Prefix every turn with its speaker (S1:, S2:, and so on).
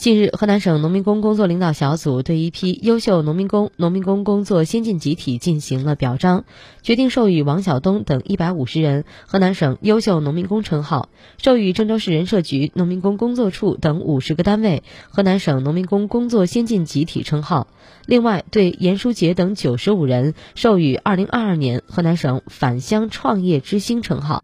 S1: 近日，河南省农民工工作领导小组对一批优秀农民工、农民工工作先进集体进行了表彰，决定授予王晓东等一百五十人河南省优秀农民工称号，授予郑州市人社局农民工工作处等五十个单位河南省农民工工作先进集体称号。另外，对严书杰等九十五人授予二零二二年河南省返乡创业之星称号。